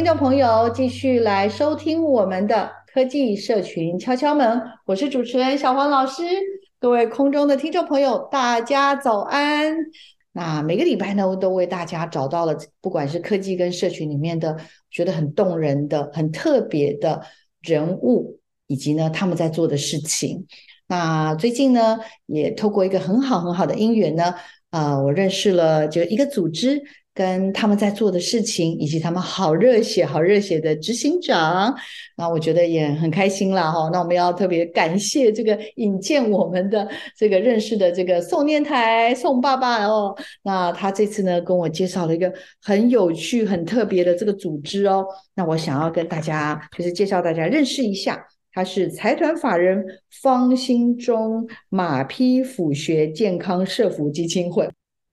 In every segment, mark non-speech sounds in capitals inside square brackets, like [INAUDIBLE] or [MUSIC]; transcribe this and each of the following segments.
听众朋友，继续来收听我们的科技社群敲敲门，我是主持人小黄老师。各位空中的听众朋友，大家早安。那每个礼拜呢，我都为大家找到了，不管是科技跟社群里面的，觉得很动人的、很特别的人物，以及呢他们在做的事情。那最近呢，也透过一个很好很好的因缘呢，啊、呃，我认识了就一个组织。跟他们在做的事情，以及他们好热血、好热血的执行长，那我觉得也很开心啦哈。那我们要特别感谢这个引荐我们的这个认识的这个宋念台宋爸爸哦。那他这次呢跟我介绍了一个很有趣、很特别的这个组织哦。那我想要跟大家就是介绍大家认识一下，他是财团法人方兴中马匹辅学健康社福基金会。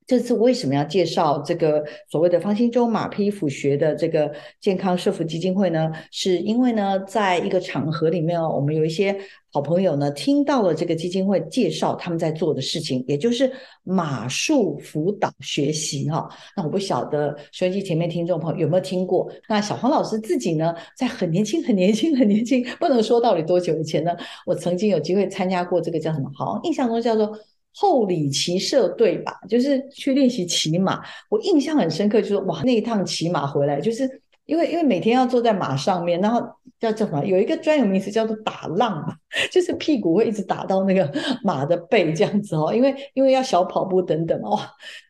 这次为什么要介绍这个所谓的方兴洲马匹辅学的这个健康社福基金会呢？是因为呢，在一个场合里面哦，我们有一些好朋友呢，听到了这个基金会介绍他们在做的事情，也就是马术辅导学习哈。那我不晓得收音机前面听众朋友有没有听过？那小黄老师自己呢，在很年轻、很年轻、很年轻，不能说到底多久以前呢，我曾经有机会参加过这个叫什么？好，印象中叫做。后里骑射队吧，就是去练习骑马。我印象很深刻，就是哇，那一趟骑马回来，就是因为因为每天要坐在马上面，然后叫叫什么？有一个专有名词叫做打浪嘛，[LAUGHS] 就是屁股会一直打到那个马的背这样子哦。因为因为要小跑步等等哇，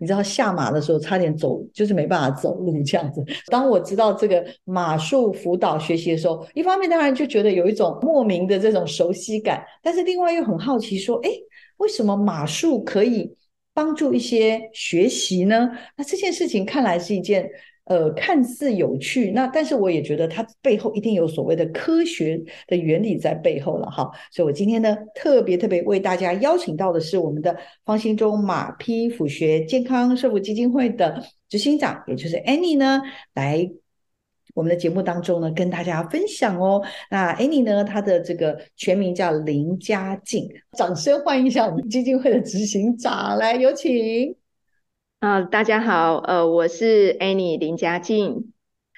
你知道下马的时候差点走，就是没办法走路这样子。当我知道这个马术辅导学习的时候，一方面当然就觉得有一种莫名的这种熟悉感，但是另外又很好奇说，哎。为什么马术可以帮助一些学习呢？那这件事情看来是一件呃看似有趣，那但是我也觉得它背后一定有所谓的科学的原理在背后了哈。所以我今天呢特别特别为大家邀请到的是我们的方兴中马匹辅学健康社福基金会的执行长，也就是 Annie 呢来。我们的节目当中呢，跟大家分享哦。那 Annie 呢，她的这个全名叫林佳静，掌声欢迎一下我们基金会的执行长，来有请。啊、大家好，呃，我是 Annie 林佳静。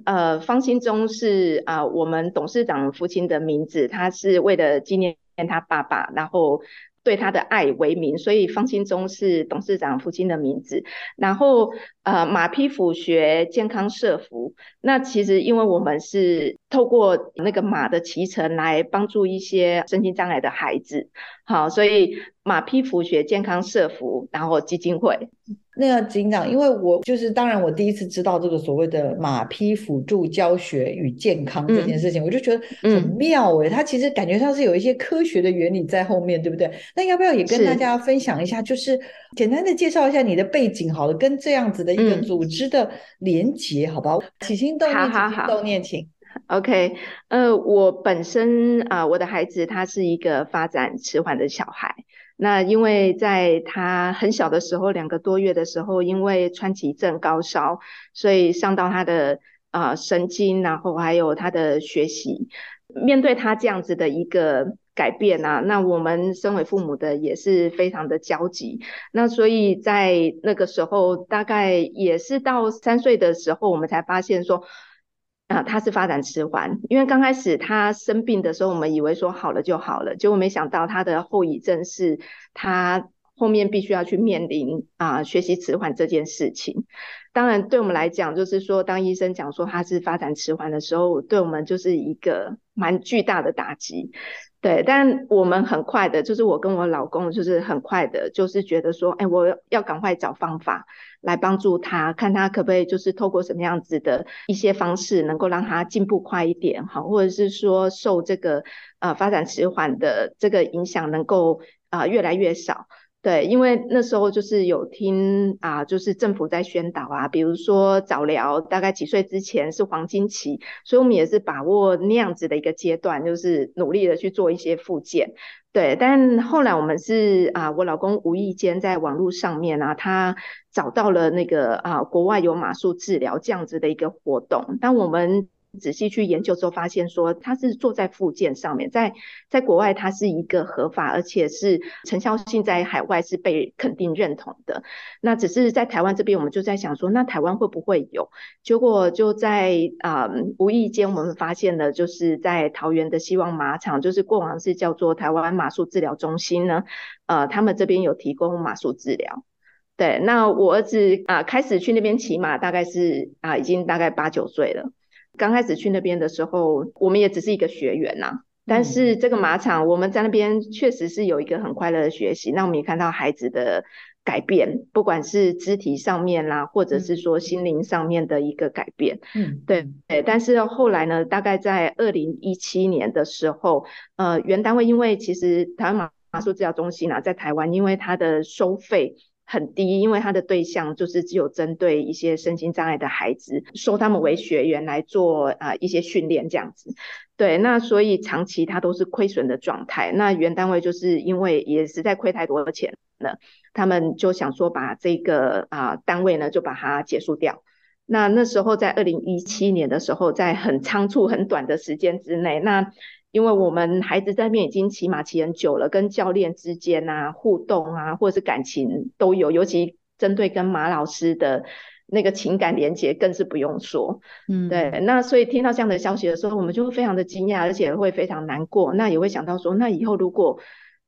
呃，方兴中是啊、我们董事长父亲的名字，他是为了纪念他爸爸，然后。对他的爱为名，所以方兴中是董事长父亲的名字。然后，呃，马匹府学健康社福，那其实因为我们是透过那个马的骑乘来帮助一些身心障碍的孩子，好，所以马匹府学健康社福，然后基金会。那个警长，因为我就是当然，我第一次知道这个所谓的马匹辅助教学与健康这件事情，嗯、我就觉得很妙诶、欸。它其实感觉上是有一些科学的原理在后面，对不对？那要不要也跟大家分享一下，就是简单的介绍一下你的背景，好了，跟这样子的一个组织的连结，好不好？起心动念，起心动念，请。OK，呃，我本身啊、呃，我的孩子他是一个发展迟缓的小孩。那因为在他很小的时候，两个多月的时候，因为川崎症高烧，所以伤到他的啊、神经，然后还有他的学习。面对他这样子的一个改变啊，那我们身为父母的也是非常的焦急。那所以在那个时候，大概也是到三岁的时候，我们才发现说。啊，他是发展迟缓，因为刚开始他生病的时候，我们以为说好了就好了，结果没想到他的后遗症是他后面必须要去面临啊、学习迟缓这件事情。当然，对我们来讲，就是说，当医生讲说他是发展迟缓的时候，对我们就是一个蛮巨大的打击。对，但我们很快的，就是我跟我老公，就是很快的，就是觉得说，哎，我要赶快找方法来帮助他，看他可不可以，就是透过什么样子的一些方式，能够让他进步快一点，哈，或者是说受这个呃发展迟缓的这个影响，能够啊、呃、越来越少。对，因为那时候就是有听啊，就是政府在宣导啊，比如说早疗，大概几岁之前是黄金期，所以我们也是把握那样子的一个阶段，就是努力的去做一些复健。对，但后来我们是啊，我老公无意间在网络上面啊，他找到了那个啊，国外有马术治疗这样子的一个活动，但我们。仔细去研究之后，发现说它是做在复健上面，在在国外它是一个合法，而且是成效性在海外是被肯定认同的。那只是在台湾这边，我们就在想说，那台湾会不会有？结果就在啊、无意间，我们发现了，就是在桃园的希望马场，就是过往是叫做台湾马术治疗中心呢，呃，他们这边有提供马术治疗。对，那我儿子啊、呃、开始去那边骑马，大概是啊、已经大概八九岁了。刚开始去那边的时候，我们也只是一个学员呐、啊。但是这个马场，我们在那边确实是有一个很快乐的学习。那我们也看到孩子的改变，不管是肢体上面啦，或者是说心灵上面的一个改变。嗯，对对。但是后来呢，大概在二零一七年的时候，呃，原单位因为其实台湾马马术治疗中心呢、啊，在台湾，因为它的收费。很低，因为他的对象就是只有针对一些身心障碍的孩子，收他们为学员来做啊、呃、一些训练这样子。对，那所以长期他都是亏损的状态。那原单位就是因为也实在亏太多的钱了，他们就想说把这个啊、单位呢就把它结束掉。那那时候在二零一七年的时候，在很仓促很短的时间之内，那。因为我们孩子在那边已经骑马骑很久了，跟教练之间啊互动啊，或者是感情都有，尤其针对跟马老师的那个情感连接更是不用说。嗯，对。那所以听到这样的消息的时候，我们就会非常的惊讶，而且会非常难过。那也会想到说，那以后如果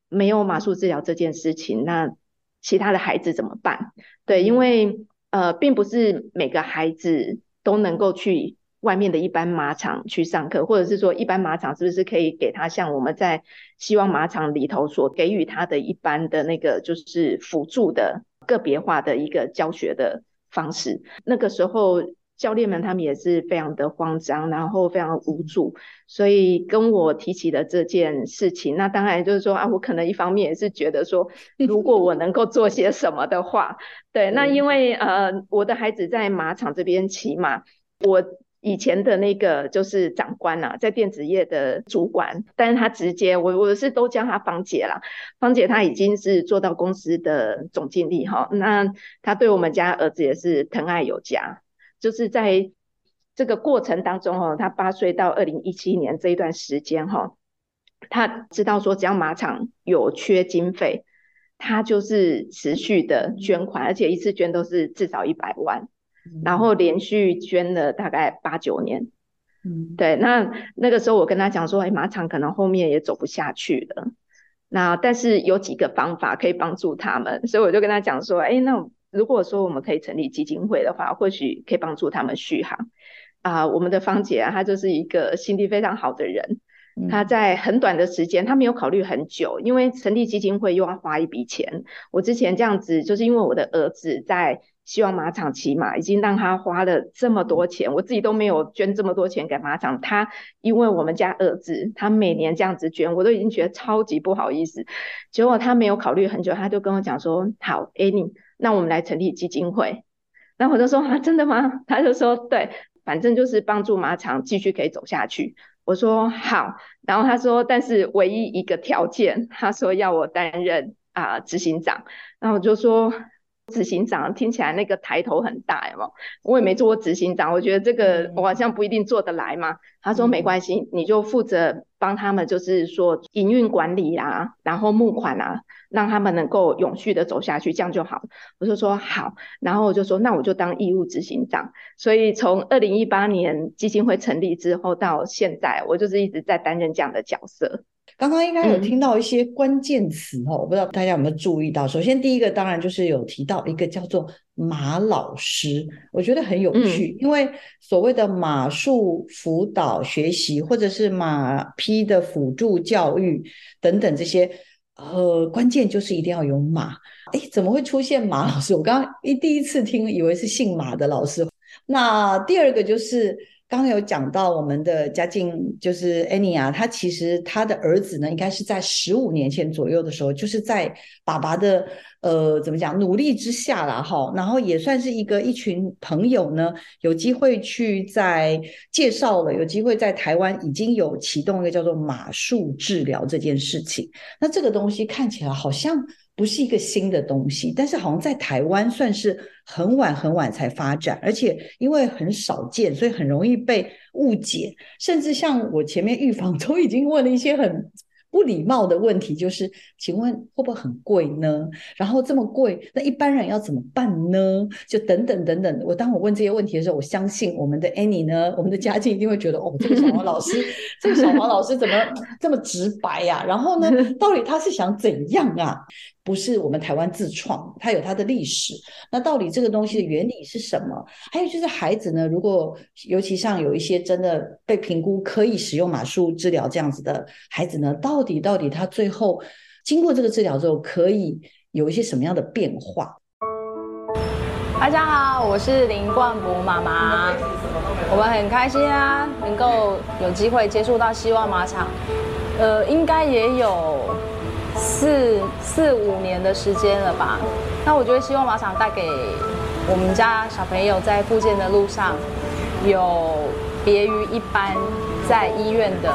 没有马术治疗这件事情，那其他的孩子怎么办？对，因为呃，并不是每个孩子都能够去。外面的一般马场去上课，或者是说一般马场是不是可以给他像我们在希望马场里头所给予他的一般的那个就是辅助的个别化的一个教学的方式？那个时候教练们他们也是非常的慌张，然后非常无助，所以跟我提起了这件事情。那当然就是说啊，我可能一方面也是觉得说，[LAUGHS] 如果我能够做些什么的话，对，那因为呃我的孩子在马场这边骑马，我。以前的那个就是长官啊，在电子业的主管，但是他直接我我是都叫他芳姐啦，芳姐她已经是做到公司的总经理哈，那她对我们家儿子也是疼爱有加，就是在这个过程当中哈，他八岁到二零一七年这一段时间哈，他知道说只要马场有缺经费，他就是持续的捐款，而且一次捐都是至少一百万。然后连续捐了大概八九年，嗯，对，那那个时候我跟他讲说，哎，马场可能后面也走不下去了，那但是有几个方法可以帮助他们，所以我就跟他讲说，哎，那如果说我们可以成立基金会的话，或许可以帮助他们续航。啊，我们的芳姐啊，她就是一个心地非常好的人，她在很短的时间，她没有考虑很久，因为成立基金会又要花一笔钱。我之前这样子，就是因为我的儿子在。希望马场骑马已经让他花了这么多钱，我自己都没有捐这么多钱给马场。他因为我们家儿子，他每年这样子捐，我都已经觉得超级不好意思。结果他没有考虑很久，他就跟我讲说：“好，any，那我们来成立基金会。”然后我就说：“ [LAUGHS] 啊，真的吗？”他就说：“对，反正就是帮助马场继续可以走下去。”我说：“好。”然后他说：“但是唯一一个条件，他说要我担任啊、呃、执行长。”然后我就说。执行长听起来那个抬头很大，有没有？我也没做过执行长，我觉得这个我好像不一定做得来嘛。他说没关系，你就负责帮他们，就是说营运管理啊，然后募款啊，让他们能够永续的走下去，这样就好。我就说好，然后我就说那我就当义务执行长。所以从二零一八年基金会成立之后到现在，我就是一直在担任这样的角色。刚刚应该有听到一些关键词哦，我不知道大家有没有注意到。首先，第一个当然就是有提到一个叫做马老师，我觉得很有趣，因为所谓的马术辅导学习，或者是马匹的辅助教育等等这些，呃，关键就是一定要有马。哎，怎么会出现马老师？我刚刚一第一次听，以为是姓马的老师。那第二个就是。刚刚有讲到我们的嘉靖，就是 Annie 啊，他其实他的儿子呢，应该是在十五年前左右的时候，就是在爸爸的呃怎么讲努力之下啦哈，然后也算是一个一群朋友呢，有机会去在介绍了，有机会在台湾已经有启动一个叫做马术治疗这件事情。那这个东西看起来好像。不是一个新的东西，但是好像在台湾算是很晚很晚才发展，而且因为很少见，所以很容易被误解，甚至像我前面预防都已经问了一些很。不礼貌的问题就是，请问会不会很贵呢？然后这么贵，那一般人要怎么办呢？就等等等等。我当我问这些问题的时候，我相信我们的 Annie 呢，我们的嘉靖一定会觉得，哦，这个小黄老师，这个小黄老师怎么这么直白呀、然后呢，到底他是想怎样啊？不是我们台湾自创，它有它的历史。那到底这个东西的原理是什么？还有就是孩子呢，如果尤其像有一些真的被评估可以使用马术治疗这样子的孩子呢，到底到底他最后经过这个治疗之后，可以有一些什么样的变化？大家好，我是林冠博妈妈，我们很开心啊，能够有机会接触到希望马场，呃，应该也有。四四五年的时间了吧？那我觉得希望马场带给我们家小朋友在复健的路上，有别于一般在医院的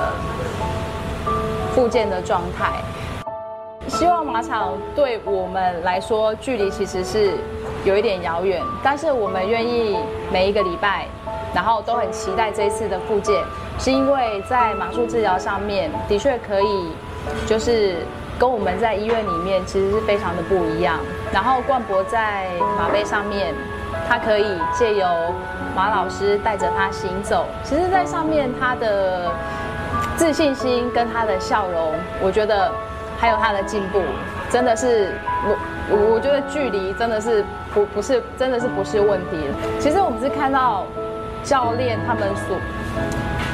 复健的状态。希望马场对我们来说距离其实是有一点遥远，但是我们愿意每一个礼拜，然后都很期待这一次的复健，是因为在马术治疗上面的确可以，就是。跟我们在医院里面其实是非常的不一样。然后冠博在马背上面，他可以借由马老师带着他行走。其实，在上面他的自信心跟他的笑容，我觉得还有他的进步，真的是我我觉得距离真的是不不是真的是不是问题。其实我们是看到教练他们所。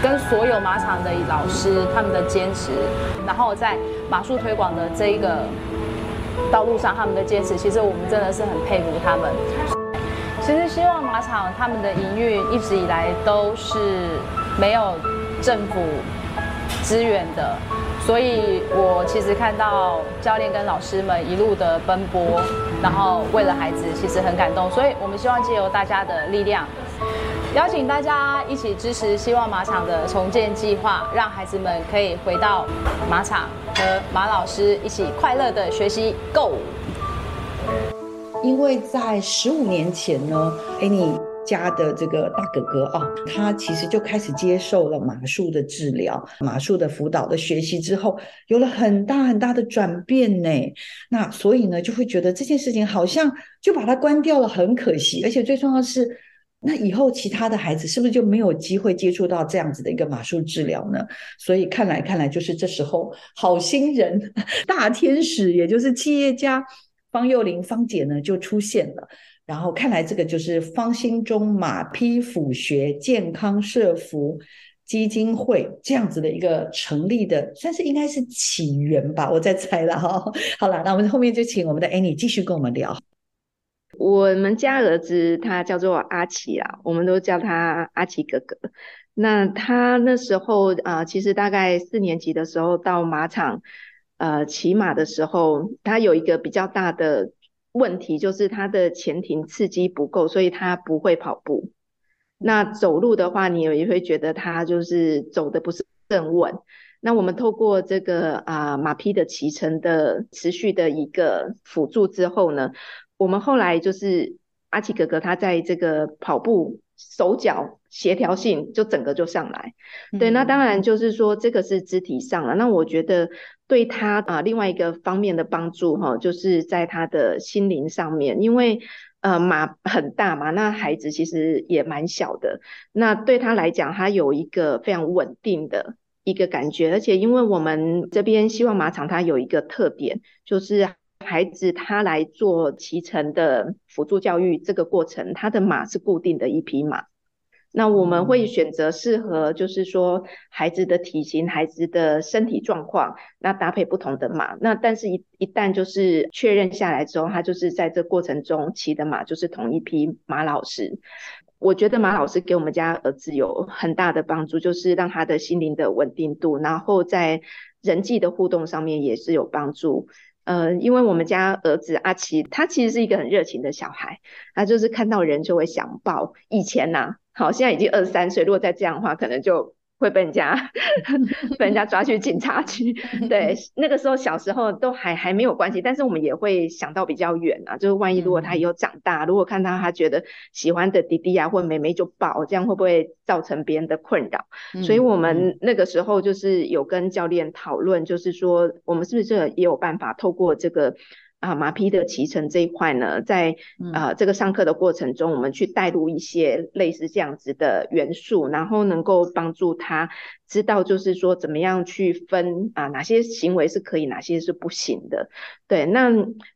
跟所有马场的老师他们的坚持，然后在马术推广的这一个道路上，他们的坚持，其实我们真的是很佩服他们。其实希望马场他们的营运一直以来都是没有政府支援的，所以我其实看到教练跟老师们一路的奔波，然后为了孩子，其实很感动。所以我们希望借由大家的力量。邀请大家一起支持希望马场的重建计划，让孩子们可以回到马场和马老师一起快乐的学习。Go！因为在十五年前呢，Annie 家的这个大哥哥啊，他其实就开始接受了马术的治疗、马术的辅导的学习之后，有了很大很大的转变呢。那所以呢，就会觉得这件事情好像就把它关掉了，很可惜。而且最重要的是。那以后其他的孩子是不是就没有机会接触到这样子的一个马术治疗呢？所以看来看来，就是这时候好心人大天使，也就是企业家方幼玲方姐呢就出现了。然后看来这个就是方心中马匹辅学健康社福基金会这样子的一个成立的，算是应该是起源吧，我在猜了哈。好了，那我们后面就请我们的 Annie 继续跟我们聊。我们家儿子他叫做阿奇啊，我们都叫他阿奇哥哥。那他那时候啊、其实大概四年级的时候到马场，呃，骑马的时候，他有一个比较大的问题，就是他的前庭刺激不够，所以他不会跑步。那走路的话，你也会觉得他就是走的不是很稳。那我们透过这个啊、呃、马匹的骑乘的持续的一个辅助之后呢，我们后来就是阿奇哥哥，他在这个跑步手脚协调性就整个就上来。嗯、对，那当然就是说这个是肢体上了。那我觉得对他啊、呃、另外一个方面的帮助哈，就是在他的心灵上面，因为呃马很大嘛，那孩子其实也蛮小的。那对他来讲，他有一个非常稳定的一个感觉，而且因为我们这边希望马场它有一个特点，就是孩子他来做骑乘的辅助教育这个过程，他的马是固定的一匹马。那我们会选择适合，就是说孩子的体型、孩子的身体状况，那搭配不同的马。那但是一一旦就是确认下来之后，他就是在这过程中骑的马就是同一匹马老师。我觉得马老师给我们家儿子有很大的帮助，就是让他的心灵的稳定度，然后在人际的互动上面也是有帮助。呃，因为我们家儿子阿奇，他其实是一个很热情的小孩，他就是看到人就会想抱。以前呐、好，现在已经二十三岁，如果再这样的话，可能就会被人家 [LAUGHS] 被人家抓去警察局。[LAUGHS] 对，那个时候小时候都还还没有关系，但是我们也会想到比较远啊，就是万一如果他以后长大，如果看到他觉得喜欢的弟弟啊或妹妹就抱，这样会不会造成别人的困扰？所以我们那个时候就是有跟教练讨论，就是说我们是不是也有办法透过这个。啊，马匹的骑乘这一块呢，在呃这个上课的过程中，我们去带入一些类似这样子的元素，然后能够帮助他知道，就是说怎么样去分啊，哪些行为是可以，哪些是不行的。对，那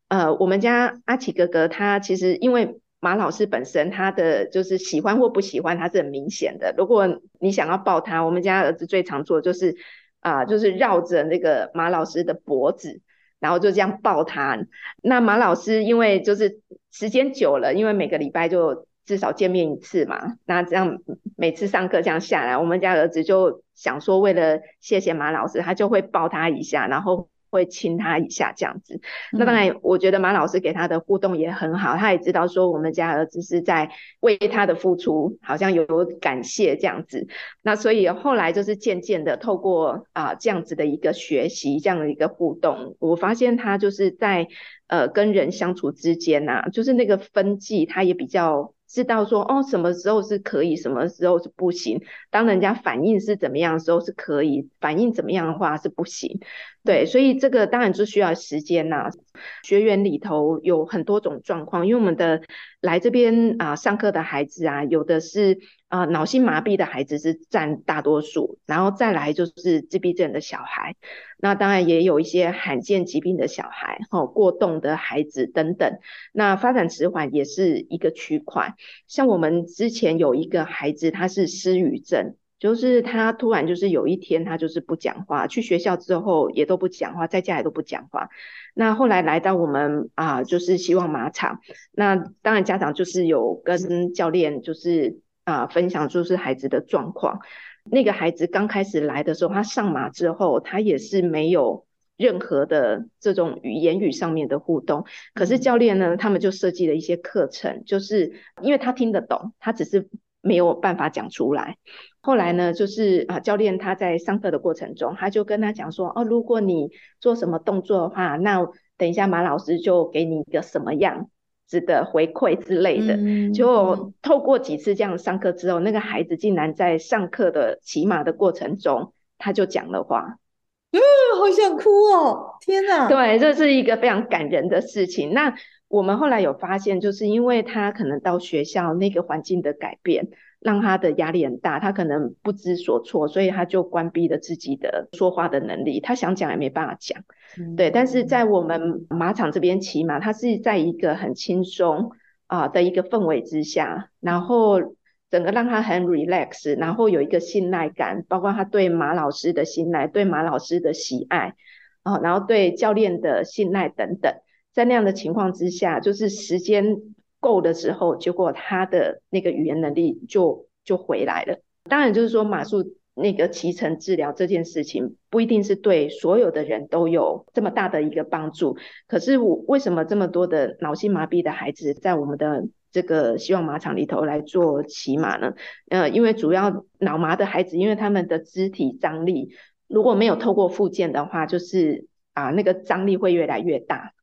呃，我们家阿奇哥哥他其实因为马老师本身他的就是喜欢或不喜欢，他是很明显的。如果你想要抱他，我们家儿子最常做的就是啊，就是绕着那个马老师的脖子。然后就这样抱他，那马老师因为就是时间久了，因为每个礼拜就至少见面一次嘛，那这样每次上课这样下来，我们家儿子就想说，为了谢谢马老师，他就会抱他一下，然后。会亲他一下这样子，那当然，我觉得马老师给他的互动也很好，他也知道说我们家儿子是在为他的付出，好像有感谢这样子。那所以后来就是渐渐的透过啊这样子的一个学习，这样的一个互动，我发现他就是在呃跟人相处之间呐、啊，就是那个分际，他也比较。知道说哦，什么时候是可以，什么时候是不行。当人家反应是怎么样的时候是可以，反应怎么样的话是不行。对，所以这个当然就需要时间呐、学员里头有很多种状况，因为我们的来这边啊上课的孩子啊，有的是啊脑性麻痹的孩子是占大多数，然后再来就是自闭症的小孩。那当然也有一些罕见疾病的小孩，哈，过动的孩子等等。那发展迟缓也是一个区块。像我们之前有一个孩子，他是失语症，就是他突然就是有一天他就是不讲话，去学校之后也都不讲话，在家也都不讲话。那后来来到我们啊，就是希望马场。那当然家长就是有跟教练就是啊分享，就是孩子的状况。那个孩子刚开始来的时候，他上马之后，他也是没有任何的这种语言语上面的互动。可是教练呢，他们就设计了一些课程，就是因为他听得懂，他只是没有办法讲出来。后来呢，就是啊，教练他在上课的过程中，他就跟他讲说：“哦，如果你做什么动作的话，那等一下马老师就给你一个什么样。”值得回馈之类的，就透过几次这样上课之后，那个孩子竟然在上课的骑马的过程中，他就讲了话。嗯，好想哭哦！天哪，对，这是一个非常感人的事情。那我们后来有发现，就是因为他可能到学校那个环境的改变。让他的压力很大，他可能不知所措，所以他就关闭了自己的说话的能力。他想讲也没办法讲，嗯、对。但是在我们马场这边骑马，他是在一个很轻松啊的一个氛围之下，然后整个让他很 relax，然后有一个信赖感，包括他对马老师的信赖，对马老师的喜爱啊，然后对教练的信赖等等，在那样的情况之下，就是时间。够的时候，结果他的那个语言能力就就回来了。当然，就是说马术那个骑乘治疗这件事情，不一定是对所有的人都有这么大的一个帮助。可是我为什么这么多的脑性麻痹的孩子在我们的这个希望马场里头来做骑马呢？呃，因为主要脑麻的孩子，因为他们的肢体张力如果没有透过复健的话，就是啊那个张力会越来越大。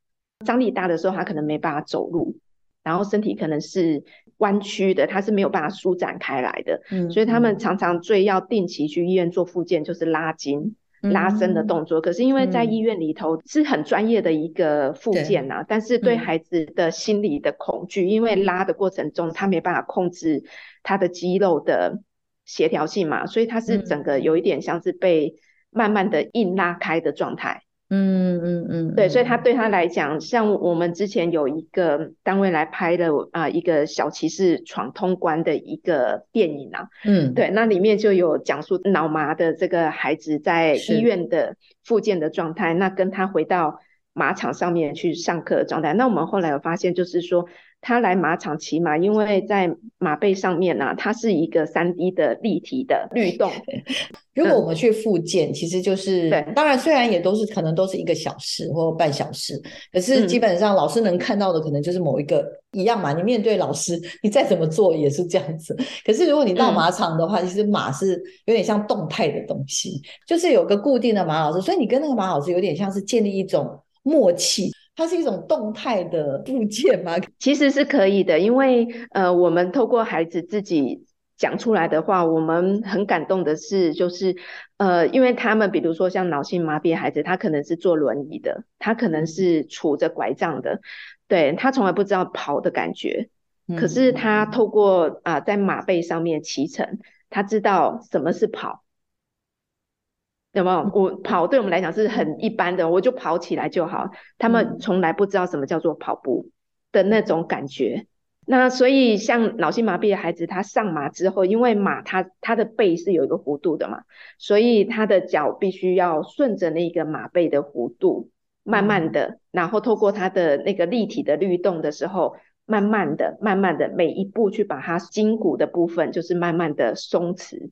张力大的时候，他可能没办法走路。然后身体可能是弯曲的，他是没有办法舒展开来的，嗯，所以他们常常最要定期去医院做复健，就是拉筋、拉伸的动作。嗯、可是因为在医院里头是很专业的一个复健呐、啊，但是对孩子的心理的恐惧，因为拉的过程中他没办法控制他的肌肉的协调性嘛，所以他是整个有一点像是被慢慢的硬拉开的状态。嗯嗯嗯，对，所以他对他来讲，像我们之前有一个单位来拍的啊、呃，一个小骑士闯通关的一个电影啊，嗯，对，那里面就有讲述脑麻的这个孩子在医院的复健的状态，那跟他回到马场上面去上课的状态，那我们后来有发现，就是说。他来马场骑马，因为在马背上面呢、啊，它是一个三 D 的立体的律动。[LAUGHS] 如果我们去复健，嗯、其实就是，对，当然虽然也都是可能都是一个小时或半小时，可是基本上老师能看到的可能就是某一个、嗯、一样嘛。你面对老师，你再怎么做也是这样子。可是如果你到马场的话，嗯、其实马是有点像动态的东西，就是有个固定的马老师，所以你跟那个马老师有点像是建立一种默契。它是一种动态的部件吗？[LAUGHS] 其实是可以的，因为呃，我们透过孩子自己讲出来的话，我们很感动的是，就是呃，因为他们比如说像脑性麻痹孩子，他可能是坐轮椅的，他可能是杵着拐杖的，对，他从来不知道跑的感觉，嗯、可是他透过啊、呃，在马背上面骑乘，他知道什么是跑。有没有？我跑对我们来讲是很一般的，我就跑起来就好。他们从来不知道什么叫做跑步的那种感觉。那所以像脑性麻痹的孩子，他上马之后，因为马他他的背是有一个弧度的嘛，所以他的脚必须要顺着那个马背的弧度，慢慢的，然后透过他的那个立体的律动的时候，慢慢的、慢慢的每一步去把它筋骨的部分，就是慢慢的松弛。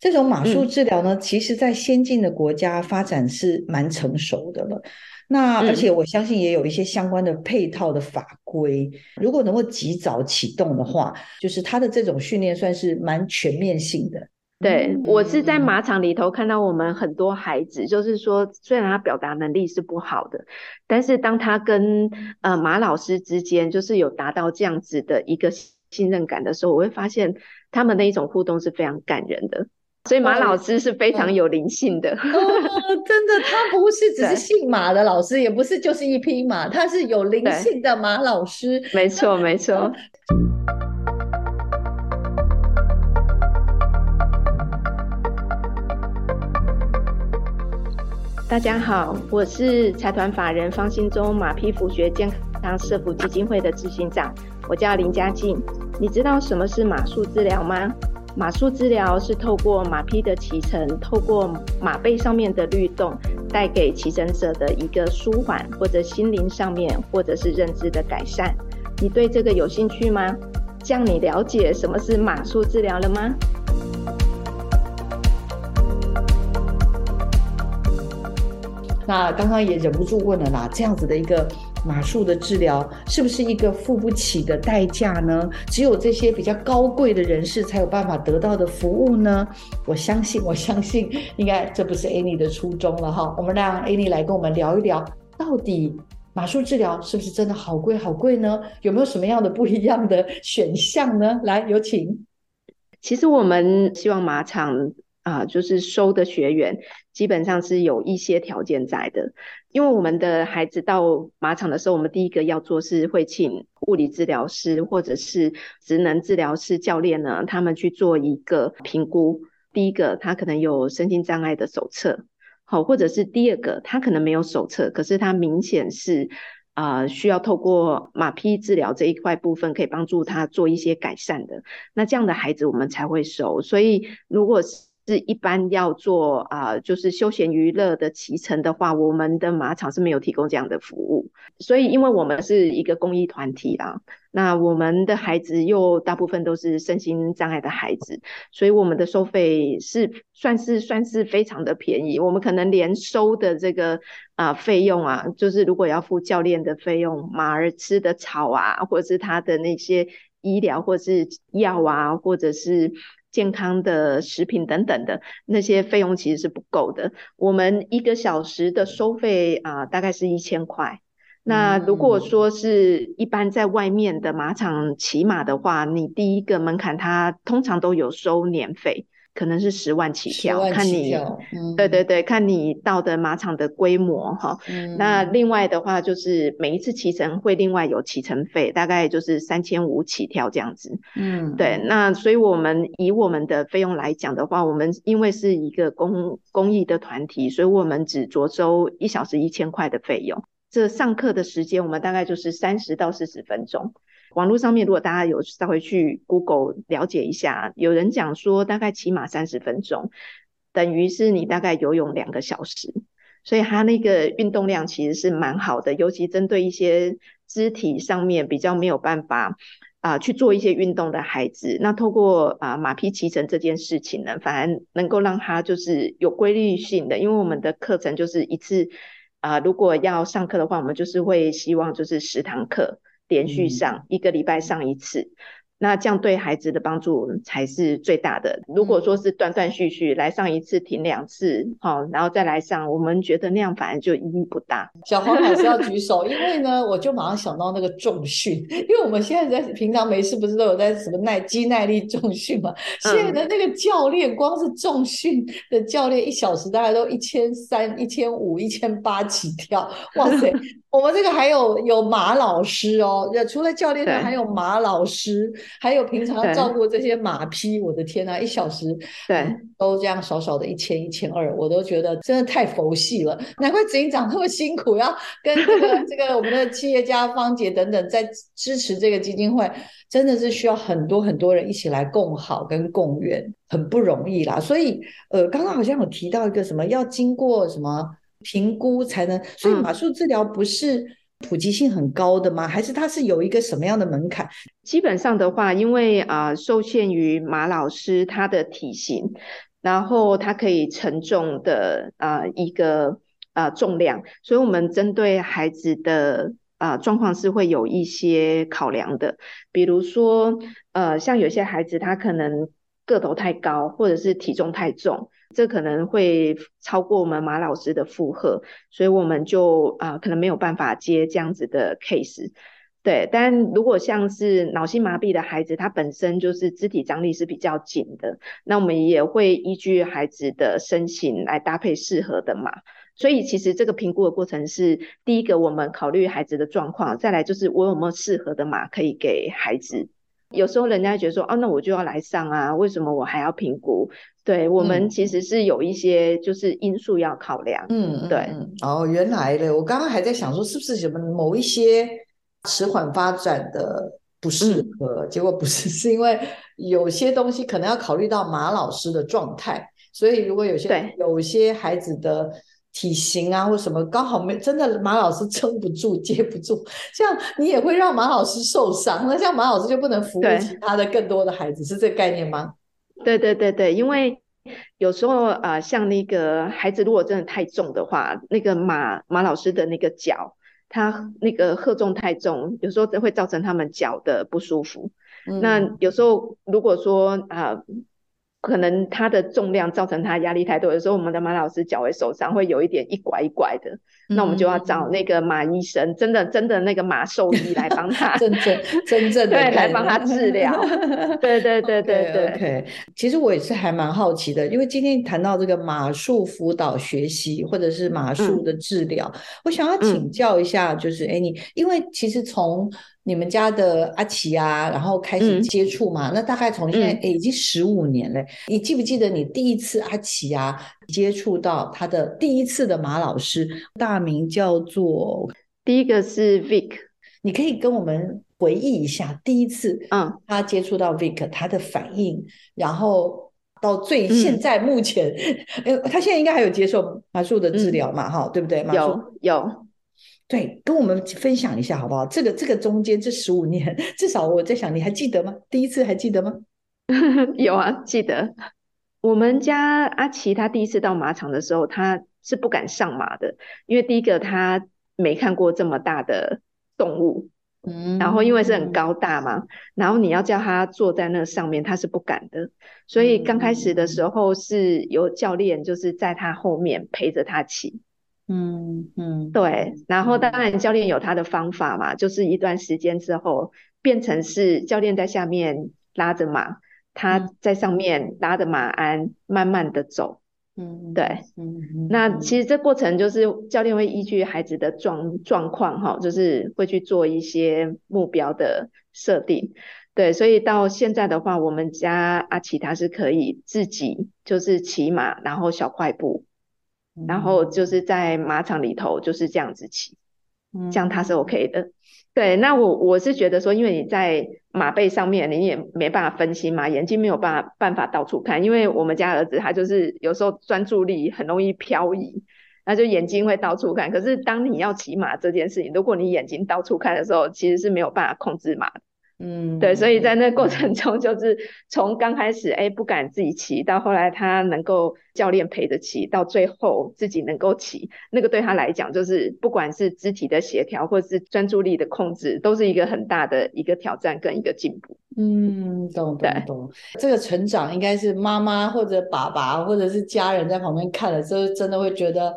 这种马术治疗呢，嗯、其实在先进的国家发展是蛮成熟的了。那而且我相信也有一些相关的配套的法规，嗯、如果能够及早启动的话，就是他的这种训练算是蛮全面性的。对、嗯、我是在马场里头看到我们很多孩子，就是说虽然他表达能力是不好的，但是当他跟呃马老师之间就是有达到这样子的一个信任感的时候，我会发现他们的一种互动是非常感人的。所以马老师是非常有灵性的，哦，真的，他不是只是 [LAUGHS] 姓马的老师，也不是就是一匹马，他是有灵性的马老师。没错，没错。[LAUGHS] 大家好，我是财团法人方兴中马匹辅学健康社福基金会的执行长，我叫林佳静。你知道什么是马术治疗吗？马术治疗是透过马匹的骑乘，透过马背上面的律动，带给骑乘者的一个舒缓，或者心灵上面，或者是认知的改善。你对这个有兴趣吗？这样你了解什么是马术治疗了吗？那刚刚也忍不住问了啦，这样子的一个。马术的治疗是不是一个付不起的代价呢？只有这些比较高贵的人士才有办法得到的服务呢？我相信，我相信，应该这不是 Annie 的初衷了哈。我们让 Annie 来跟我们聊一聊，到底马术治疗是不是真的好贵好贵呢？有没有什么样的不一样的选项呢？来，有请。其实我们希望马场啊、就是收的学员基本上是有一些条件在的。因为我们的孩子到马场的时候，我们第一个要做是会请物理治疗师或者是职能治疗师教练呢，他们去做一个评估。第一个，他可能有身心障碍的手册，好，或者是第二个，他可能没有手册，可是他明显是啊、需要透过马匹治疗这一块部分可以帮助他做一些改善的。那这样的孩子我们才会收。所以如果是是一般要做啊、就是休闲娱乐的骑乘的话，我们的马场是没有提供这样的服务。所以，因为我们是一个公益团体啊，那我们的孩子又大部分都是身心障碍的孩子，所以我们的收费是算是算是非常的便宜。我们可能连收的这个啊、费用啊，就是如果要付教练的费用、马儿吃的草啊，或者是他的那些医疗或是药啊，或者是。健康的食品等等的那些费用其实是不够的。我们一个小时的收费啊、呃，大概是一千块。那如果说是一般在外面的马场骑马的话，你第一个门槛它通常都有收年费。可能是十万起跳，起跳看你，嗯、对对对，看你到的马场的规模哈。嗯、那另外的话，就是每一次骑乘会另外有骑乘费，大概就是三千五起跳这样子。嗯，对。那所以我们以我们的费用来讲的话，我们因为是一个公公益的团体，所以我们只着收一小时一千块的费用。这上课的时间，我们大概就是三十到四十分钟。网络上面，如果大家有稍微去 Google 了解一下，有人讲说大概骑马三十分钟，等于是你大概游泳两个小时，所以它那个运动量其实是蛮好的，尤其针对一些肢体上面比较没有办法啊、去做一些运动的孩子，那透过啊、马匹骑乘这件事情呢，反而能够让他就是有规律性的，因为我们的课程就是一次啊、如果要上课的话，我们就是会希望就是十堂课。连续上一个礼拜上一次。那这样对孩子的帮助才是最大的。如果说是断断续续来上一次停两次，好，然后再来上，我们觉得那样反而就意义不大。小黄老师要举手，因为呢，我就马上想到那个重训，因为我们现在在平常没事不是都有在什么耐肌耐力重训嘛？现在的那个教练光是重训的教练一小时大概都一千三、一千五、一千八起跳，哇塞！[LAUGHS] 我们这个还有有马老师哦，除了教练，还有马老师。还有平常要照顾这些马匹，我的天呐，一小时对都这样少少的一千一千二，我都觉得真的太佛系了。难怪执行长那么辛苦，要跟这个这个我们的企业家芳姐等等在支持这个基金会，真的是需要很多很多人一起来共好跟共圆，很不容易啦。所以呃，刚刚好像有提到一个什么要经过什么评估才能，所以马术治疗不是。普及性很高的吗？还是它是有一个什么样的门槛？基本上的话，因为啊、受限于马老师他的体型，然后他可以承重的啊、一个啊、重量，所以我们针对孩子的啊、状况是会有一些考量的。比如说，呃，像有些孩子他可能个头太高，或者是体重太重。这可能会超过我们马老师的负荷，所以我们就啊、可能没有办法接这样子的 case。对，但如果像是脑性麻痹的孩子，他本身就是肢体张力是比较紧的，那我们也会依据孩子的身形来搭配适合的马。所以其实这个评估的过程是第一个，我们考虑孩子的状况，再来就是我有没有适合的马可以给孩子。有时候人家觉得说，哦，那我就要来上啊，为什么我还要评估？对，我们其实是有一些就是因素要考量。嗯，对。哦，原来的，我刚刚还在想说，是不是什么某一些迟缓发展的不适合？嗯、结果不是，是因为有些东西可能要考虑到马老师的状态，所以如果有些对有些孩子的。体型啊，或什么刚好没真的马老师撑不住，接不住，[LAUGHS] 这样你也会让马老师受伤。那这样马老师就不能服务其他的更多的孩子，是这个概念吗？对对对对，因为有时候啊、呃，像那个孩子如果真的太重的话，那个马马老师的那个脚，他那个荷重太重，有时候会造成他们脚的不舒服。嗯、那有时候如果说啊。呃可能它的重量造成他压力太多，有时候我们的马老师脚会受伤，会有一点一拐一拐的，那我们就要找那个马医生，真的真的那个马兽医来帮他 [LAUGHS] 真正真正的对来帮他治疗。对对对对对。okay, OK，其实我也是还蛮好奇的，因为今天谈到这个马术辅导学习或者是马术的治疗，嗯、我想要请教一下，就是哎、嗯、你，因为其实从你们家的阿奇啊，然后开始接触嘛，嗯、那大概从现在、已经十五年了。你记不记得你第一次阿奇啊接触到他的第一次的马老师，大名叫做第一个是 Vic，你可以跟我们回忆一下第一次，嗯，他接触到 Vic 他的反应，嗯、然后到最现在目前，嗯、[LAUGHS] 他现在应该还有接受马术的治疗嘛？哈、嗯，对不对？马有有。对，跟我们分享一下好不好？这个这个中间这十五年，[LAUGHS] 至少我在想，你还记得吗？第一次还记得吗？[LAUGHS] 有啊，记得。我们家阿奇他第一次到马场的时候，他是不敢上马的，因为第一个他没看过这么大的动物，嗯，然后因为是很高大嘛，然后你要叫他坐在那上面，他是不敢的。所以刚开始的时候是有教练就是在他后面陪着他骑。嗯嗯，对，然后当然教练有他的方法嘛，就是一段时间之后变成是教练在下面拉着马，他在上面拉着马鞍，慢慢的走。嗯，对，嗯嗯。那其实这过程就是教练会依据孩子的状状况哈，就是会去做一些目标的设定。对，所以到现在的话，我们家阿奇他是可以自己就是骑马，然后小快步，然后就是在马场里头就是这样子骑，这样他是 OK 的。对，那我我是觉得说，因为你在马背上面，你也没办法分心嘛，眼睛没有办法办法到处看。因为我们家儿子他就是有时候专注力很容易漂移，那就眼睛会到处看。可是当你要骑马这件事情，如果你眼睛到处看的时候，其实是没有办法控制马的。嗯，对，所以在那个过程中，就是从刚开始哎不敢自己骑，到后来他能够教练陪着骑，到最后自己能够骑，那个对他来讲，就是不管是肢体的协调，或是专注力的控制，都是一个很大的一个挑战跟一个进步。嗯，懂懂懂。这个成长应该是妈妈或者爸爸或者是家人在旁边看了之后，真的会觉得。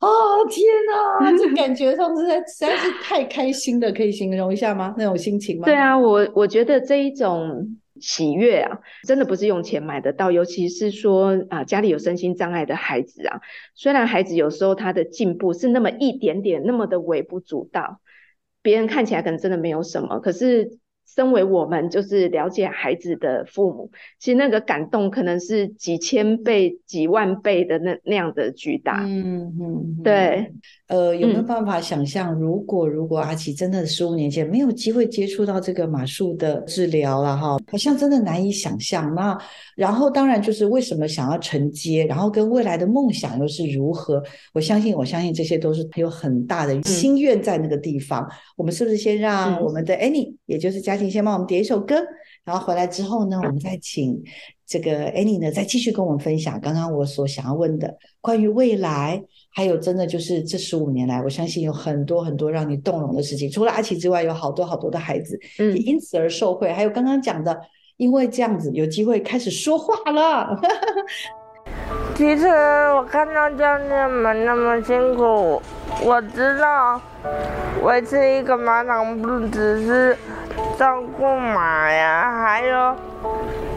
哦天哪，[LAUGHS] 这感觉上实在实在是太开心了，可以形容一下吗？那种心情吗？对啊，我我觉得这一种喜悦啊，真的不是用钱买得到。尤其是说啊，家里有身心障碍的孩子啊，虽然孩子有时候他的进步是那么一点点，那么的微不足道，别人看起来可能真的没有什么，可是。身为我们就是了解孩子的父母，其实那个感动可能是几千倍、几万倍的那那样的巨大。嗯嗯，对。呃，有没有办法想象，如果如果阿奇真的十五年前没有机会接触到这个马术的治疗了哈，好像真的难以想象。那然后当然就是为什么想要承接，然后跟未来的梦想又是如何？我相信，我相信这些都是有很大的心愿在那个地方。嗯、我们是不是先让我们的 Annie，也就是嘉靖先帮我们点一首歌，然后回来之后呢，我们再请这个 Annie 呢再继续跟我们分享刚刚我所想要问的关于未来。还有，真的就是这十五年来，我相信有很多很多让你动容的事情。除了阿奇之外，有好多好多的孩子也因此而受惠。嗯、还有刚刚讲的，因为这样子有机会开始说话了。[LAUGHS] 其实我看到教练们那么辛苦，我知道维持一个马场不只是照顾马呀，还有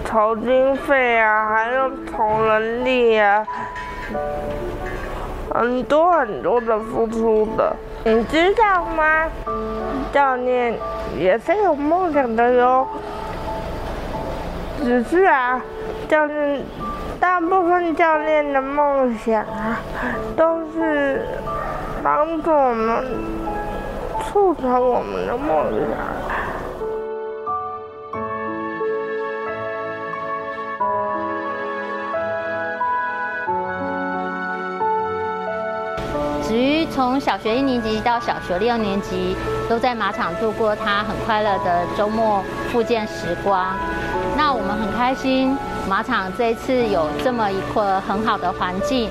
筹经费啊，还有筹人力啊。很多很多的付出的，你知道吗？教练也是有梦想的哟。只是啊，教练大部分教练的梦想啊，都是帮助我们促成我们的梦想。子瑜从小学一年级到小学六年级，都在马场度过他很快乐的周末复健时光。那我们很开心，马场这一次有这么一个很好的环境，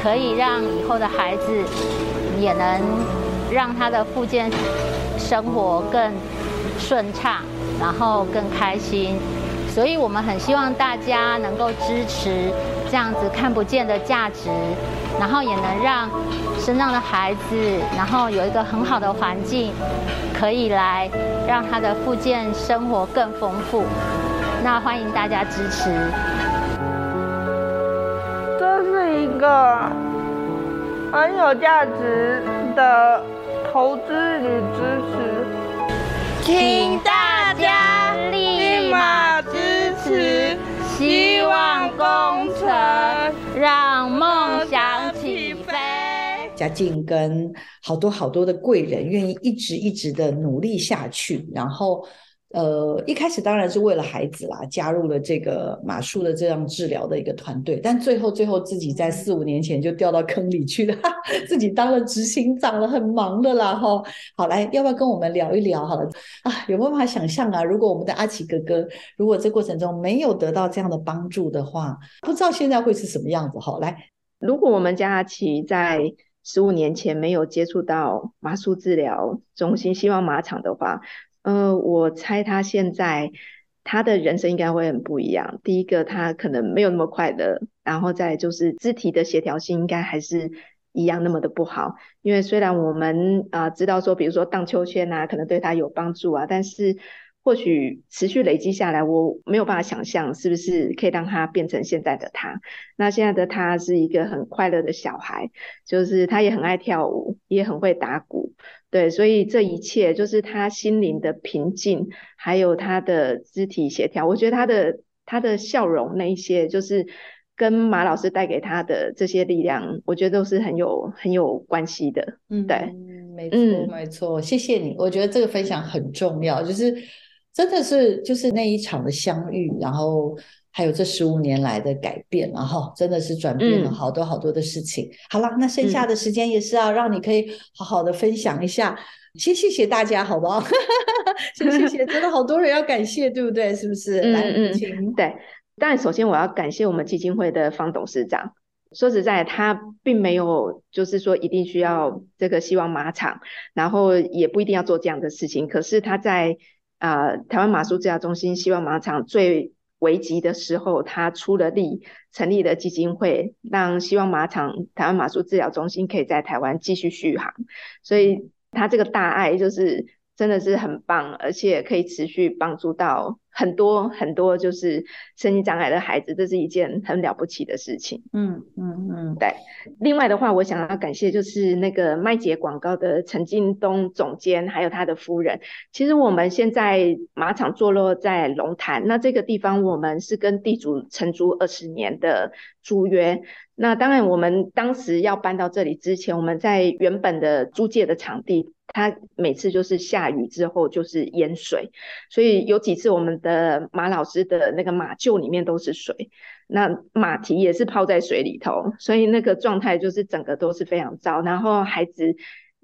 可以让以后的孩子也能让他的复健生活更顺畅，然后更开心。所以我们很希望大家能够支持这样子看不见的价值，然后也能让。身上的孩子，然后有一个很好的环境，可以来让他的复健生活更丰富。那欢迎大家支持。这是一个很有价值的投资与支持，请大家立马支持，希望工程让梦想。嘉靖跟好多好多的贵人愿意一直一直的努力下去，然后，呃，一开始当然是为了孩子啦，加入了这个马术的这样治疗的一个团队，但最后最后自己在四五年前就掉到坑里去了，[LAUGHS] 自己当了执行长了，很忙的啦哈。好，来，要不要跟我们聊一聊？好了啊，有没有办法想象啊？如果我们的阿奇哥哥，如果这过程中没有得到这样的帮助的话，不知道现在会是什么样子？好，来，如果我们家阿奇在。十五年前没有接触到麻术治疗中心希望马场的话，呃，我猜他现在他的人生应该会很不一样。第一个，他可能没有那么快乐，然后再就是肢体的协调性应该还是一样那么的不好。因为虽然我们啊、知道说，比如说荡秋千啊，可能对他有帮助啊，但是或许持续累积下来，我没有办法想象是不是可以让他变成现在的他。那现在的他是一个很快乐的小孩，就是他也很爱跳舞，也很会打鼓，对，所以这一切就是他心灵的平静，还有他的肢体协调。我觉得他的他的笑容那一些，就是跟马老师带给他的这些力量，我觉得都是很有很有关系的。嗯，对，没错，没错，谢谢你。我觉得这个分享很重要，就是。真的是就是那一场的相遇，然后还有这十五年来的改变，然后真的是转变了好多好多的事情。嗯、好了，那剩下的时间也是要让你可以好好的分享一下。先谢谢大家，好不好？[LAUGHS] 先谢谢，真的好多人要感谢，对不对？是不是？嗯、来，请。对，当然首先我要感谢我们基金会的方董事长。说实在，他并没有就是说一定需要这个希望马场，然后也不一定要做这样的事情，可是他在。啊、呃，台湾马术治疗中心希望马场最危急的时候，他出了力，成立了基金会，让希望马场台湾马术治疗中心可以在台湾继续续航。所以他这个大爱就是真的是很棒，而且可以持续帮助到。很多很多就是身心障碍的孩子，这是一件很了不起的事情。嗯嗯嗯，对。另外的话，我想要感谢就是那个麦捷广告的陈进东总监，还有他的夫人。其实我们现在马场坐落在龙潭，那这个地方我们是跟地主承租二十年的租约。那当然，我们当时要搬到这里之前，我们在原本的租借的场地。它每次就是下雨之后就是淹水，所以有几次我们的马老师的那个马厩里面都是水，那马蹄也是泡在水里头，所以那个状态就是整个都是非常糟，然后孩子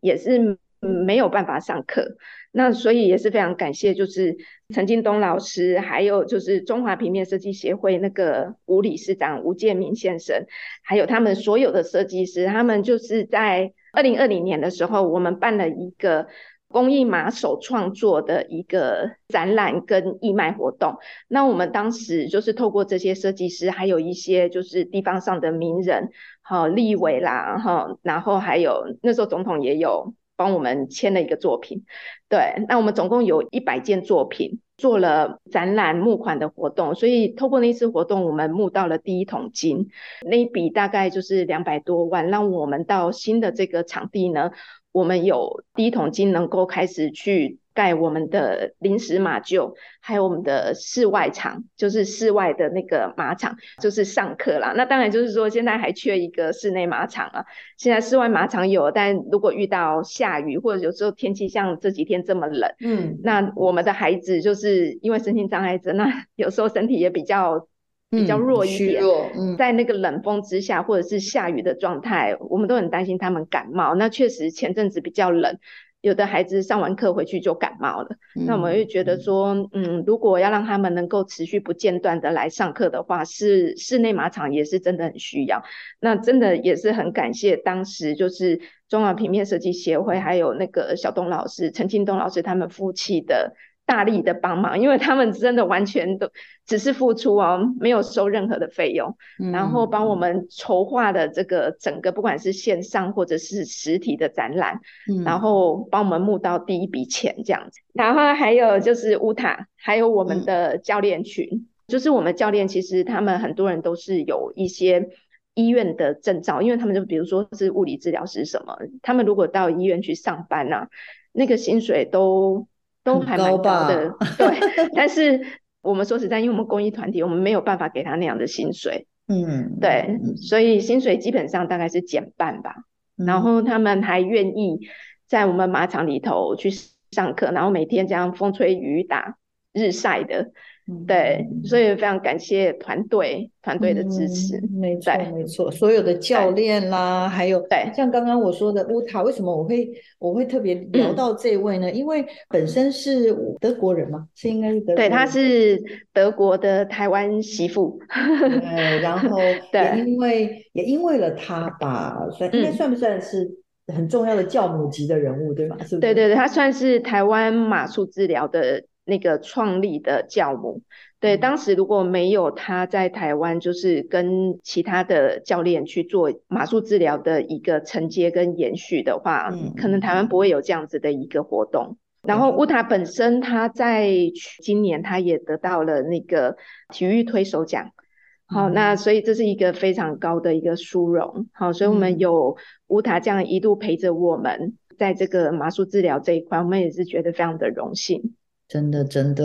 也是没有办法上课，那所以也是非常感谢就是陈进东老师，还有就是中华平面设计协会那个吴理事长吴建明先生，还有他们所有的设计师，他们就是在。二零二零年的时候，我们办了一个公益马手创作的一个展览跟义卖活动。那我们当时就是透过这些设计师，还有一些就是地方上的名人，好立委啦，哈，然后还有那时候总统也有帮我们签了一个作品。对，那我们总共有一百件作品。做了展览募款的活动，所以透过那次活动，我们募到了第一桶金，那一笔大概就是两百多万，让我们到新的这个场地呢，我们有第一桶金能够开始去。盖我们的临时马厩，还有我们的室外场，就是室外的那个马场，就是上课啦。那当然就是说，现在还缺一个室内马场啊。现在室外马场有，但如果遇到下雨，或者有时候天气像这几天这么冷，嗯，那我们的孩子就是因为身心障碍者，那 [LAUGHS] 有时候身体也比较比较弱一点，嗯，在那个冷风之下，或者是下雨的状态，我们都很担心他们感冒。那确实前阵子比较冷。有的孩子上完课回去就感冒了，嗯、那我们就觉得说，嗯，如果要让他们能够持续不间断的来上课的话，是室内马场也是真的很需要。那真的也是很感谢当时就是中华平面设计协会还有那个小东老师陈庆东老师他们夫妻的。大力的帮忙，因为他们真的完全都只是付出哦，没有收任何的费用，嗯、然后帮我们筹划的这个整个不管是线上或者是实体的展览，嗯、然后帮我们募到第一笔钱这样子。然后还有就是乌塔，还有我们的教练群，嗯、就是我们教练其实他们很多人都是有一些医院的证照，因为他们就比如说是物理治疗师什么，他们如果到医院去上班呐、啊，那个薪水都。都还蛮高的，对。但是我们说实在，因为我们公益团体，我们没有办法给他那样的薪水，嗯，对。所以薪水基本上大概是减半吧。嗯、然后他们还愿意在我们马场里头去上课，然后每天这样风吹雨打、日晒的。对，所以非常感谢团队团队的支持。嗯、没错，没错，所有的教练啦，还有对，像刚刚我说的乌塔，为什么我会我会特别聊到这位呢？嗯、因为本身是德国人嘛，是应该是德国人。对，他是德国的台湾媳妇。对，[LAUGHS] 然后也因为也因为了他吧，算应该算不算是很重要的教母级的人物，对吗？是不是？对对对，他算是台湾马术治疗的。那个创立的教母，对，当时如果没有他在台湾，就是跟其他的教练去做马术治疗的一个承接跟延续的话，嗯，可能台湾不会有这样子的一个活动。然后乌塔本身，他在今年他也得到了那个体育推手奖。好，那所以这是一个非常高的一个殊荣。好，所以我们有乌塔这样一度陪着我们，在这个麻术治疗这一块，我们也是觉得非常的荣幸。真的，真的，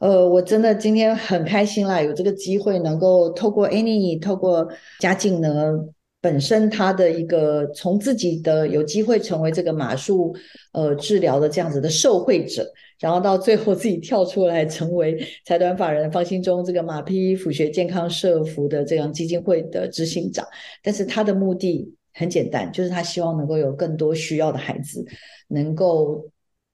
呃，我真的今天很开心啦，有这个机会能够透过 Annie，透过嘉靖呢，本身他的一个从自己的有机会成为这个马术呃治疗的这样子的受惠者。然后到最后自己跳出来成为财团法人方兴中这个马匹辅学健康社服的这样基金会的执行长，但是他的目的很简单，就是他希望能够有更多需要的孩子能够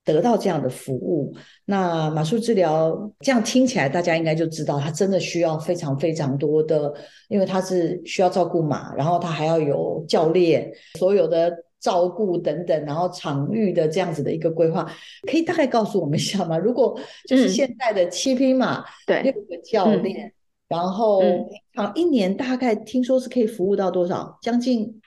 得到这样的服务。那马术治疗这样听起来，大家应该就知道，它真的需要非常非常多的，因为它是需要照顾马，然后它还要有教练，所有的。照顾等等，然后场域的这样子的一个规划，可以大概告诉我们一下吗？如果就是现在的七匹马，对、嗯，六个教练，嗯、然后平常一年大概听说是可以服务到多少？将近。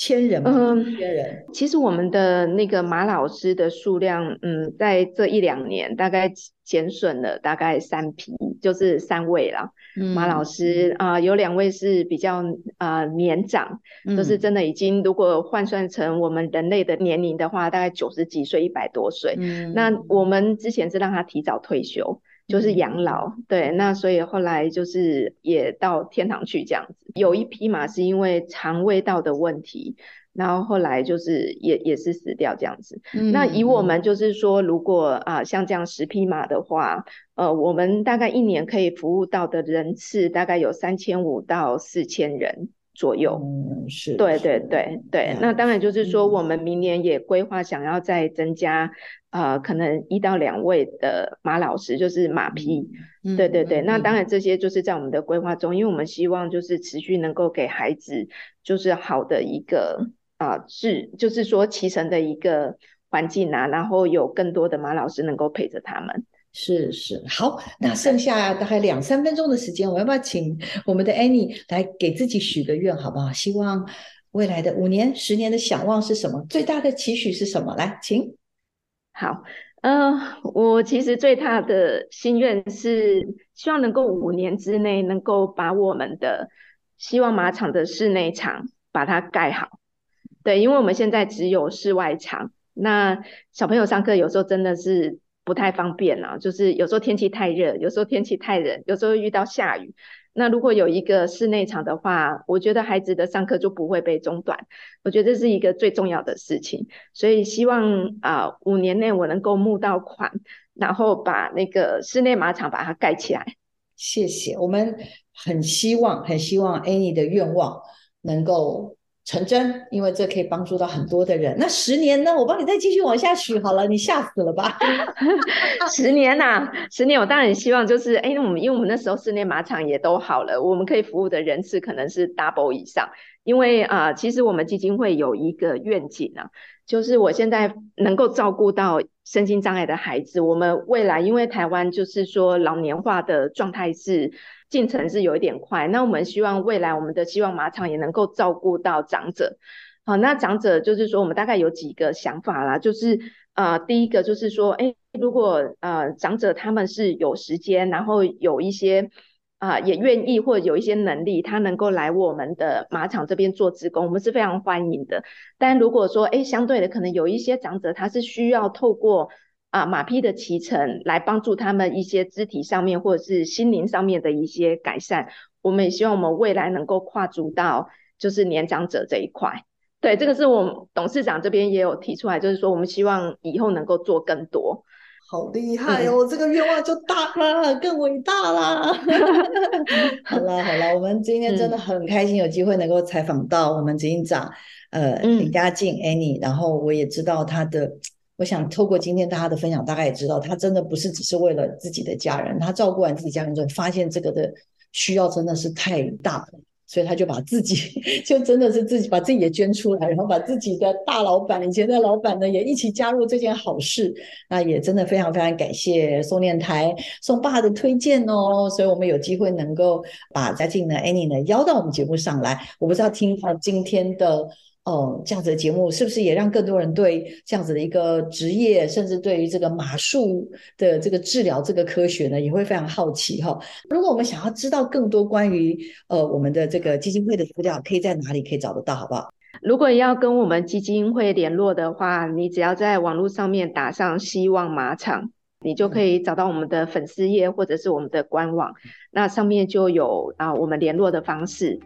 千人吗？嗯，千人。其实我们的那个马老师的数量，嗯，在这一两年大概减损了大概三批，就是三位了。嗯，马老师啊，呃，有两位是比较呃年长，嗯，就是真的已经如果换算成我们人类的年龄的话，大概九十几岁、一百多岁。嗯，那我们之前是让他提早退休。就是养老，对，那所以后来就是也到天堂去这样子。有一匹马是因为肠胃道的问题，然后后来就是也也是死掉这样子。嗯、那以我们就是说，如果啊、呃、像这样十匹马的话，呃，我们大概一年可以服务到的人次大概有三千五到四千人。左右，嗯，是，对对对对，那当然就是说，我们明年也规划想要再增加，呃，可能一到两位的马老师，就是马匹，嗯、对对对、嗯，那当然这些就是在我们的规划中，因为我们希望就是持续能够给孩子就是好的一个啊，是、呃、就是说骑乘的一个环境啊，然后有更多的马老师能够陪着他们。是是，好，那剩下大概两三分钟的时间，我要不要请我们的 Annie 来给自己许个愿，好不好？希望未来的五年、十年的想望是什么？最大的期许是什么？来，请。好，呃，我其实最大的心愿是希望能够五年之内能够把我们的希望马场的室内场把它盖好。对，因为我们现在只有室外场，那小朋友上课有时候真的是。不太方便了，就是有时候天气太热，有时候天气太冷，有时候遇到下雨。那如果有一个室内场的话，我觉得孩子的上课就不会被中断。我觉得这是一个最重要的事情，所以希望啊、五年内我能够募到款，然后把那个室内马场把它盖起来。谢谢，我们很希望，很希望 Annie 的愿望能够。成真，因为这可以帮助到很多的人。那十年呢？我帮你再继续往下许好了，你吓死了吧？[LAUGHS] 十年呐、啊，十年，我当然希望就是，哎，我们因为我们那时候室内马场也都好了，我们可以服务的人次可能是 double 以上。因为啊、其实我们基金会有一个愿景啊，就是我现在能够照顾到身心障碍的孩子，我们未来因为台湾就是说老年化的状态是。进程是有一点快，那我们希望未来我们的希望马场也能够照顾到长者。好，那长者就是说，我们大概有几个想法啦，就是呃，第一个就是说，哎，如果呃长者他们是有时间，然后有一些啊、也愿意或者有一些能力，他能够来我们的马场这边做志工，我们是非常欢迎的。但如果说，哎，相对的，可能有一些长者他是需要透过。啊，马匹的骑乘来帮助他们一些肢体上面或者是心灵上面的一些改善。我们也希望我们未来能够跨足到就是年长者这一块。对，这个是我们董事长这边也有提出来，就是说我们希望以后能够做更多。好厉害哦，嗯、这个愿望就大了，更伟大啦。[LAUGHS] 好了好了，我们今天真的很开心有机会能够采访到我们执行长，呃，李佳静 Annie，然后我也知道她的。我想透过今天大家的分享，大概也知道他真的不是只是为了自己的家人，他照顾完自己家人之后，发现这个的需要真的是太大了，所以他就把自己 [LAUGHS] 就真的是自己把自己也捐出来，然后把自己的大老板以前的老板呢也一起加入这件好事。那也真的非常非常感谢宋念台宋爸的推荐哦，所以我们有机会能够把嘉靖呢 Annie 呢邀到我们节目上来。我不知道听到今天的。哦，这样子的节目是不是也让更多人对这样子的一个职业，甚至对于这个马术的这个治疗这个科学呢，也会非常好奇哈？如果我们想要知道更多关于呃我们的这个基金会的资料，可以在哪里可以找得到，好不好？如果要跟我们基金会联络的话，你只要在网络上面打上“希望马场”，你就可以找到我们的粉丝页或者是我们的官网，那上面就有啊我们联络的方式。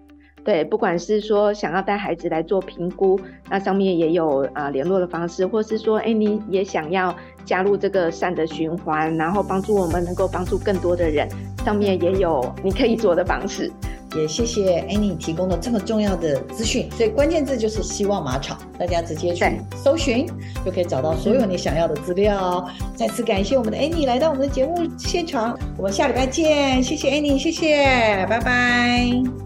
对，不管是说想要带孩子来做评估，那上面也有啊联络的方式，或是说，哎，你也想要加入这个善的循环，然后帮助我们能够帮助更多的人，上面也有你可以做的方式。也谢谢 Annie 提供的这么重要的资讯，所以关键字就是希望马场，大家直接去搜寻就可以找到所有你想要的资料。再次感谢我们的 Annie 来到我们的节目现场，我们下礼拜见，谢谢 Annie，谢谢，拜拜。